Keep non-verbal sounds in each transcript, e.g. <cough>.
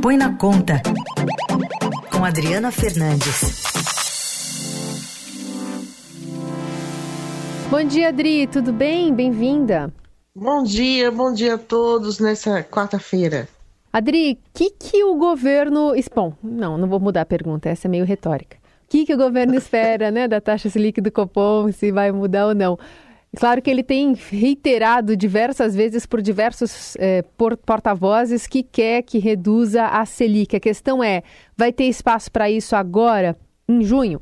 Põe na Conta, com Adriana Fernandes. Bom dia, Adri, tudo bem? Bem-vinda. Bom dia, bom dia a todos nessa quarta-feira. Adri, o que, que o governo. Bom, não, não vou mudar a pergunta, essa é meio retórica. O que, que o governo <laughs> espera né, da taxa Selic do Copom, se vai mudar ou não? Claro que ele tem reiterado diversas vezes por diversos eh, porta-vozes que quer que reduza a Selic. A questão é: vai ter espaço para isso agora, em junho?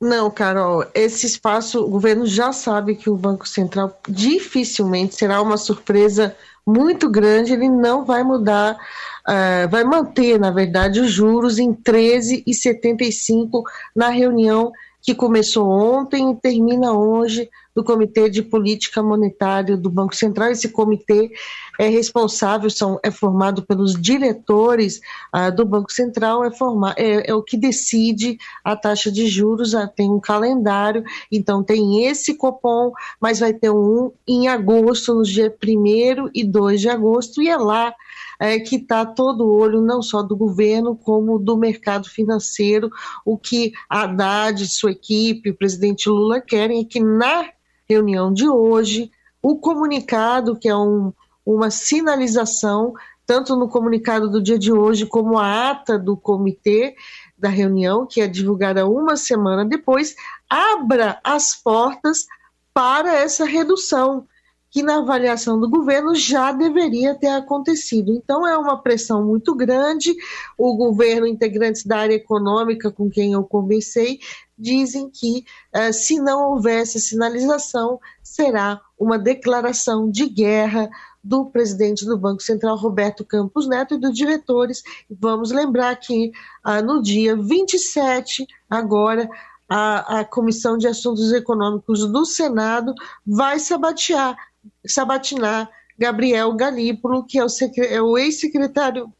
Não, Carol, esse espaço, o governo já sabe que o Banco Central dificilmente será uma surpresa muito grande, ele não vai mudar, uh, vai manter, na verdade, os juros em 13,75 na reunião que começou ontem e termina hoje do Comitê de Política Monetária do Banco Central. Esse comitê é responsável, são, é formado pelos diretores ah, do Banco Central, é, formar, é, é, o que decide a taxa de juros, ah, tem um calendário, então tem esse Copom, mas vai ter um em agosto, nos dias 1 e 2 de agosto, e é lá é, que está todo o olho, não só do governo, como do mercado financeiro. O que a Haddad, sua equipe, o presidente Lula querem é que na reunião de hoje, o comunicado, que é um, uma sinalização, tanto no comunicado do dia de hoje, como a ata do comitê da reunião, que é divulgada uma semana depois, abra as portas para essa redução que na avaliação do governo já deveria ter acontecido. Então é uma pressão muito grande. O governo, integrantes da área econômica com quem eu conversei, dizem que uh, se não houver essa sinalização, será uma declaração de guerra do presidente do Banco Central, Roberto Campos Neto, e dos diretores. Vamos lembrar que uh, no dia 27, agora, a, a Comissão de Assuntos Econômicos do Senado vai sabatear sabatinar Gabriel Galípolo, que é o, é o ex-secretário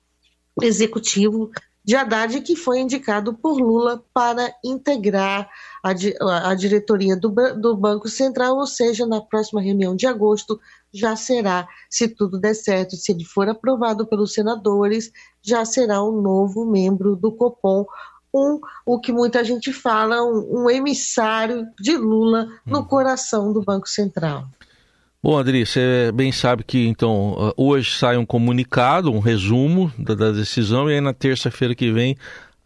executivo de Haddad, que foi indicado por Lula para integrar a, a diretoria do, do, Banco Central, ou seja, na próxima reunião de agosto já será, se tudo der certo, se ele for aprovado pelos senadores, já será um novo membro do Copom, um, o que muita gente fala, um, um emissário de Lula no uhum. coração do Banco Central. Bom, Adri, você bem sabe que então hoje sai um comunicado, um resumo da, da decisão, e aí na terça-feira que vem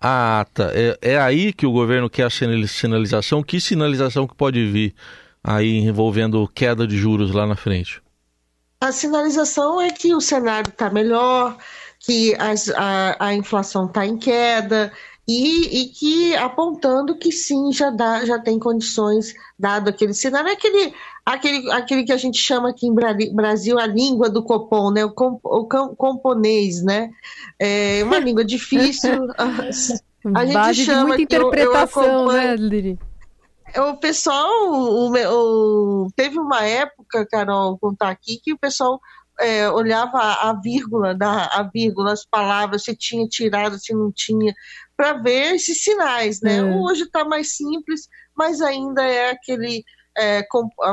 a ata. É, é, aí que o governo quer a sinalização. Que sinalização que pode vir aí envolvendo queda de juros lá na frente? A sinalização é que o cenário está melhor, que as, a, a inflação está em queda, e, e, que apontando que sim, já, dá, já tem condições, dado aquele cenário, aquele, aquele, aquele que a gente chama aqui em Brasil a língua do Copom, né? o, comp, o componês, né? É uma <laughs> língua difícil. A, gente Base chama de muita interpretação, eu, eu né, Liri? O pessoal, o, o, teve uma época, Carol, contar aqui, que o pessoal é, olhava a, a vírgula, da, a vírgula, as palavras, se tinha tirado, se não tinha, para ver esses sinais, né? Hum. Hoje está mais simples, mas ainda é aquele é,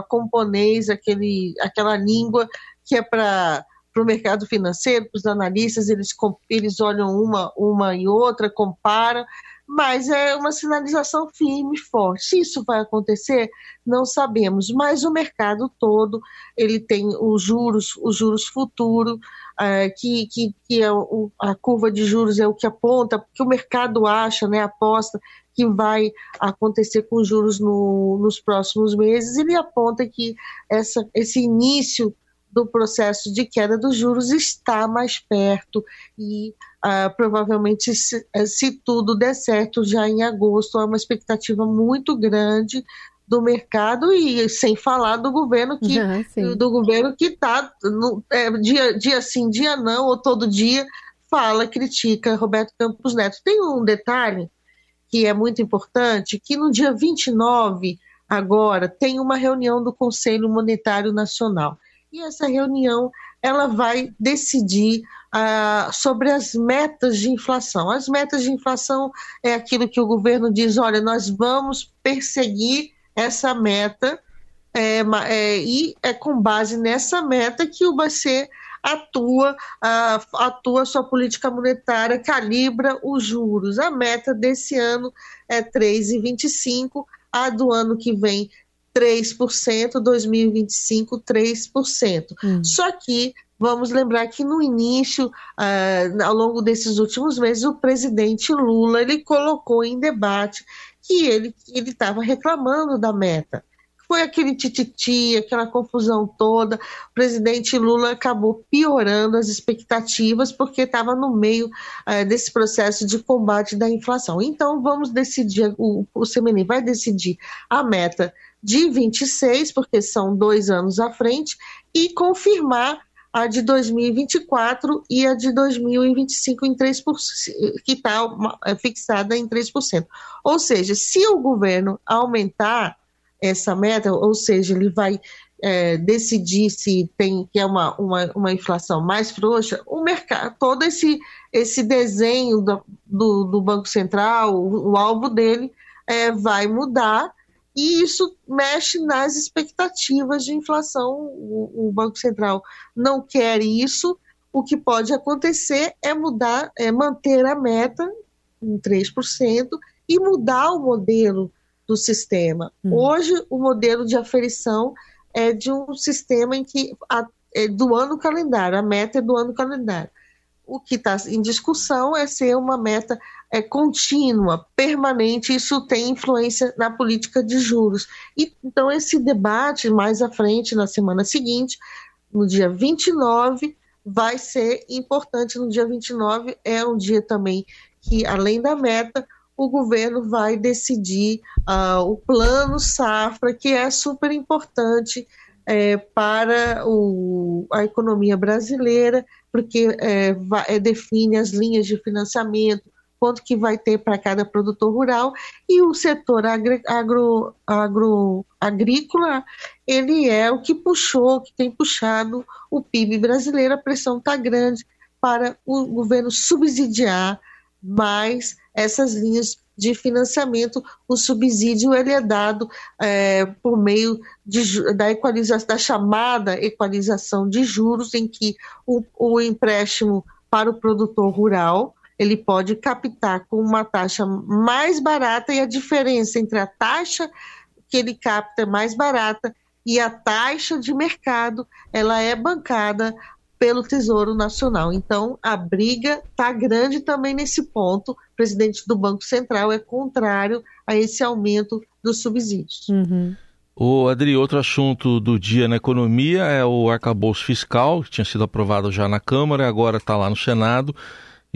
componês, aquele, aquela língua que é para para o mercado financeiro, para os analistas, eles, eles olham uma, uma e outra, comparam, mas é uma sinalização firme e forte. Se isso vai acontecer, não sabemos, mas o mercado todo ele tem os juros, os juros futuros, é, que, que, que é o, a curva de juros é o que aponta, que o mercado acha, né, aposta que vai acontecer com os juros no, nos próximos meses, ele aponta que essa, esse início do processo de queda dos juros está mais perto e uh, provavelmente, se, se, tudo der certo, já em agosto, há uma expectativa muito grande do mercado e sem falar do governo que <laughs> uhum, do governo que está é, dia, dia sim, dia não, ou todo dia fala, critica Roberto Campos Neto. Tem um detalhe que é muito importante, que no dia 29 agora tem uma reunião do Conselho Monetário Nacional. E essa reunião ela vai decidir uh, sobre as metas de inflação. As metas de inflação é aquilo que o governo diz: olha, nós vamos perseguir essa meta, é, é, e é com base nessa meta que vai ser atua, atua sua política monetária, calibra os juros. A meta desse ano é 3,25%, a do ano que vem 3%, 2025 3%. Hum. Só que vamos lembrar que no início, uh, ao longo desses últimos meses, o presidente Lula ele colocou em debate que ele estava reclamando da meta. Foi aquele tititi, aquela confusão toda. O presidente Lula acabou piorando as expectativas porque estava no meio uh, desse processo de combate da inflação. Então, vamos decidir, o, o CMN vai decidir a meta de 26, porque são dois anos à frente, e confirmar a de 2024 e a de 2025 em 3%, que está é, fixada em 3%. Ou seja, se o governo aumentar essa meta, ou seja, ele vai é, decidir se tem que é uma, uma, uma inflação mais frouxa, o mercado, todo esse, esse desenho do, do, do Banco Central, o, o alvo dele é, vai mudar e isso mexe nas expectativas de inflação. O, o, Banco Central não quer isso. O que pode acontecer é mudar, é manter a meta em 3% e mudar o modelo do sistema. Hum. Hoje, o modelo de aferição é de um sistema em que a, é do ano calendário, a meta é do ano calendário. O que está em discussão é ser uma meta é, contínua, permanente, isso tem influência na política de juros. E, então, esse debate, mais à frente, na semana seguinte, no dia 29, vai ser importante. No dia 29 é um dia também que, além da meta, o governo vai decidir uh, o plano safra, que é super importante é, para o, a economia brasileira, porque é, vai, é, define as linhas de financiamento, quanto que vai ter para cada produtor rural, e o setor agri, agro, agro, agrícola, ele é o que puxou, que tem puxado o PIB brasileiro, a pressão está grande para o governo subsidiar mais essas linhas de financiamento, o subsídio ele é dado é, por meio de, da equalização, da chamada equalização de juros, em que o, o empréstimo para o produtor rural ele pode captar com uma taxa mais barata e a diferença entre a taxa que ele capta mais barata e a taxa de mercado ela é bancada pelo Tesouro Nacional. Então, a briga está grande também nesse ponto. O presidente do Banco Central é contrário a esse aumento dos subsídios. Uhum. O Adri, outro assunto do dia na economia é o arcabouço fiscal, que tinha sido aprovado já na Câmara, agora está lá no Senado.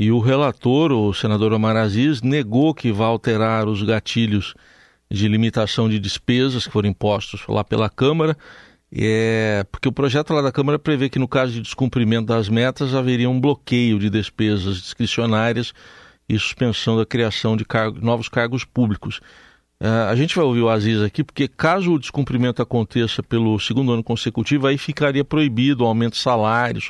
E o relator, o senador Omar Aziz, negou que vai alterar os gatilhos de limitação de despesas que foram impostos lá pela Câmara, é, porque o projeto lá da Câmara prevê que no caso de descumprimento das metas haveria um bloqueio de despesas discricionárias e suspensão da criação de novos cargos públicos. É, a gente vai ouvir o Aziz aqui, porque caso o descumprimento aconteça pelo segundo ano consecutivo, aí ficaria proibido o aumento de salários,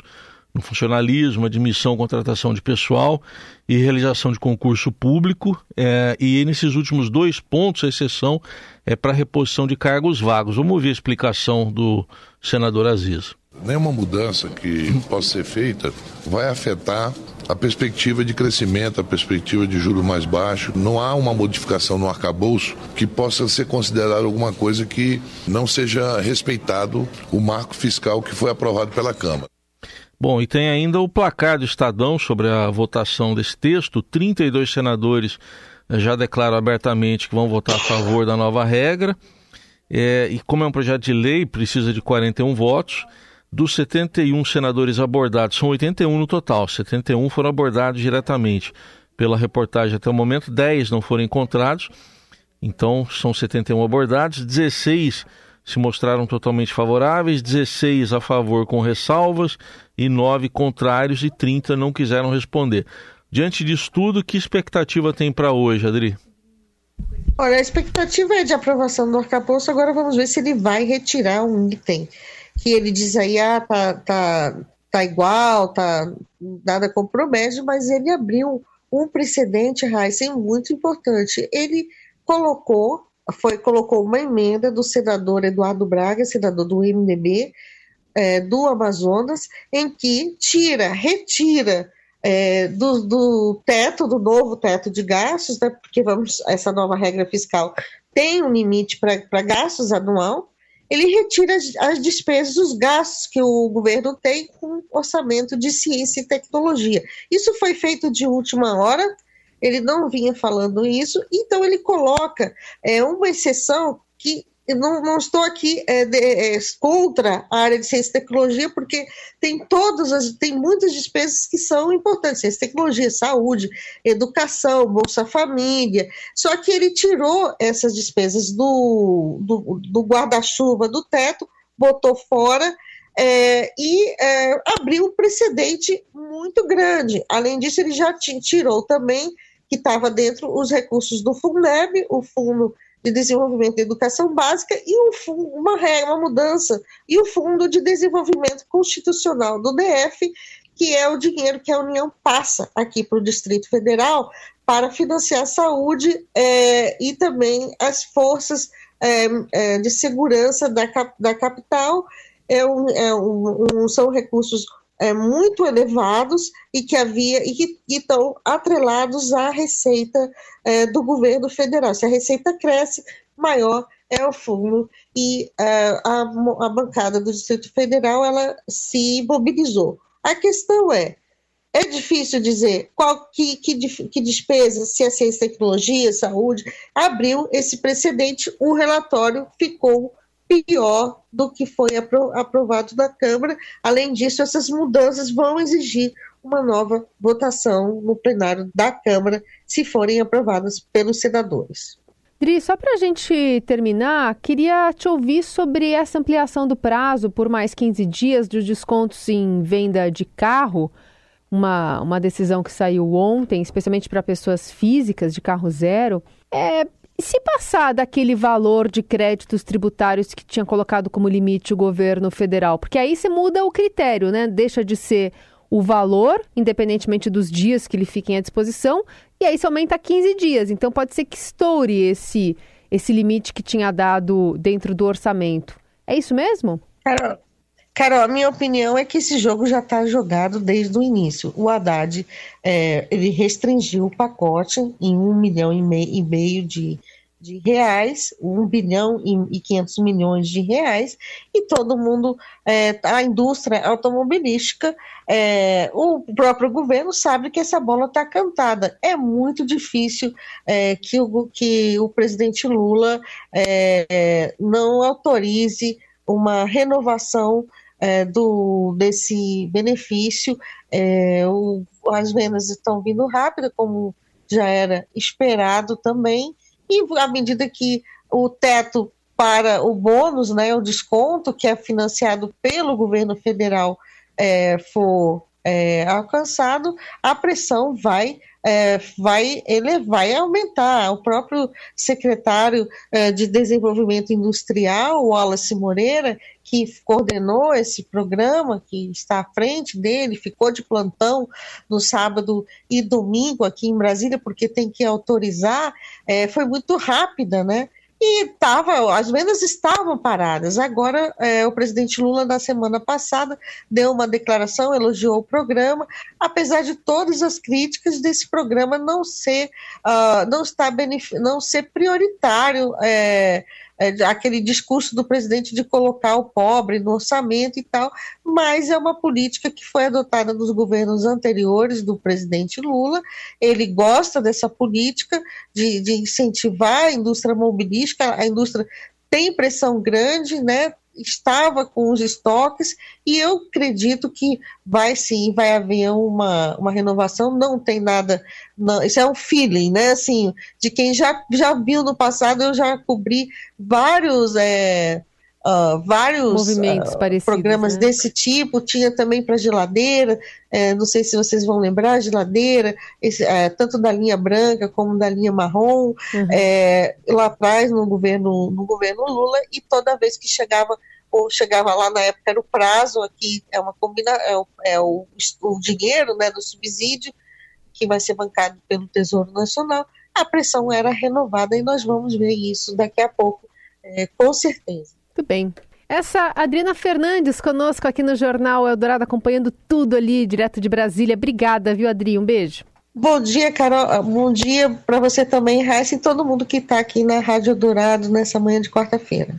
no funcionalismo, admissão, contratação de pessoal e realização de concurso público. É, e nesses últimos dois pontos, a exceção é para reposição de cargos vagos. Vamos ouvir a explicação do senador Aziz. Nenhuma mudança que possa ser feita vai afetar a perspectiva de crescimento, a perspectiva de juros mais baixos. Não há uma modificação no arcabouço que possa ser considerada alguma coisa que não seja respeitado o marco fiscal que foi aprovado pela Câmara. Bom, e tem ainda o placar do Estadão sobre a votação desse texto. 32 senadores eh, já declaram abertamente que vão votar a favor da nova regra. É, e como é um projeto de lei, precisa de 41 votos. Dos 71 senadores abordados, são 81 no total, 71 foram abordados diretamente pela reportagem até o momento, 10 não foram encontrados, então são 71 abordados, 16 se mostraram totalmente favoráveis, 16 a favor com ressalvas e 9 contrários e 30 não quiseram responder. Diante disso tudo, que expectativa tem para hoje, Adri? Olha, a expectativa é de aprovação do arcabouço, agora vamos ver se ele vai retirar um item que ele diz aí, ah, tá, tá, tá igual, tá, nada compromete, mas ele abriu um precedente, Heisen, muito importante. Ele colocou foi colocou uma emenda do senador Eduardo Braga, senador do MDB, é, do Amazonas, em que tira, retira é, do, do, teto, do novo teto de gastos, né, porque vamos, essa nova regra fiscal tem um limite para gastos anual, ele retira as, as, despesas, os gastos que o governo tem com orçamento de ciência e tecnologia. Isso foi feito de última hora, ele não vinha falando isso, então ele coloca é, uma exceção que não, não estou aqui é, de, é, contra a área de ciência e tecnologia, porque tem todas as, tem muitas despesas que são importantes, ciência e tecnologia, saúde, educação, Bolsa Família, só que ele tirou essas despesas do, do, do guarda-chuva, do teto, botou fora, é, e é, abriu um precedente muito grande. Além disso, ele já tirou também, que estava dentro, os recursos do FUNEB, o Fundo de Desenvolvimento da Educação Básica e um fundo, uma regra, uma mudança, e o Fundo de Desenvolvimento Constitucional do DF, que é o dinheiro que a União passa aqui para o Distrito Federal para financiar a saúde é, e também as forças é, é, de segurança da, da capital. É um, é um, um, são recursos é, muito elevados e que havia e que estão atrelados à receita é, do governo federal. Se a receita cresce, maior é o fundo e é, a, a bancada do Distrito Federal ela se mobilizou. A questão é é difícil dizer qual que, que, que despesa, se é ciência, tecnologia, saúde, abriu esse precedente, o relatório ficou pior do que foi aprovado da Câmara. Além disso, essas mudanças vão exigir uma nova votação no plenário da Câmara, se forem aprovadas pelos senadores. Dri, só para a gente terminar, queria te ouvir sobre essa ampliação do prazo por mais 15 dias dos descontos em venda de carro. Uma, uma decisão que saiu ontem, especialmente para pessoas físicas de carro zero. É, e se passar daquele valor de créditos tributários que tinha colocado como limite o governo federal? Porque aí você muda o critério, né? Deixa de ser o valor, independentemente dos dias que ele fiquem à disposição, e aí se aumenta a 15 dias. Então pode ser que estoure esse, esse limite que tinha dado dentro do orçamento. É isso mesmo? Carol, Carol, a minha opinião é que esse jogo já está jogado desde o início. O Haddad é, ele restringiu o pacote em um milhão e meio, e meio de, de reais, 1 bilhão e 500 milhões de reais, e todo mundo, é, a indústria automobilística, é, o próprio governo sabe que essa bola está cantada. É muito difícil é, que, o, que o presidente Lula é, não autorize uma renovação é, do, desse benefício. É, o, as vendas estão vindo rápido, como já era esperado também, e à medida que o teto para o bônus, né, o desconto que é financiado pelo governo federal é, for é, alcançado, a pressão vai é, vai ele vai aumentar. O próprio secretário é, de Desenvolvimento Industrial, Wallace Moreira, que coordenou esse programa, que está à frente dele, ficou de plantão no sábado e domingo aqui em Brasília, porque tem que autorizar, é, foi muito rápida, né? E tava, as vendas estavam paradas. Agora, é, o presidente Lula, na semana passada, deu uma declaração, elogiou o programa, apesar de todas as críticas desse programa não ser, uh, não, estar não ser prioritário. É, é, aquele discurso do presidente de colocar o pobre no orçamento e tal, mas é uma política que foi adotada nos governos anteriores do presidente Lula. Ele gosta dessa política de, de incentivar a indústria mobilística, a indústria tem pressão grande, né? Estava com os estoques e eu acredito que vai sim, vai haver uma, uma renovação, não tem nada, não, isso é um feeling, né, assim, de quem já, já viu no passado, eu já cobri vários, é, uh, vários Movimentos uh, programas né? desse tipo, tinha também para geladeira, é, não sei se vocês vão lembrar, geladeira, esse, é, tanto da linha branca como da linha marrom, uhum. é, lá atrás no governo, no governo Lula, e toda vez que chegava ou chegava lá na época era o prazo, aqui é uma combina, é, o, é o, o dinheiro né, do subsídio que vai ser bancado pelo Tesouro Nacional, a pressão era renovada e nós vamos ver isso daqui a pouco, é, com certeza. Muito bem. Essa Adriana Fernandes conosco aqui no Jornal Eldorado, acompanhando tudo ali, direto de Brasília. Obrigada, viu, Adri? Um beijo. Bom dia, Carol. Bom dia para você também, Raíssa, e todo mundo que está aqui na Rádio Dourado nessa manhã de quarta-feira.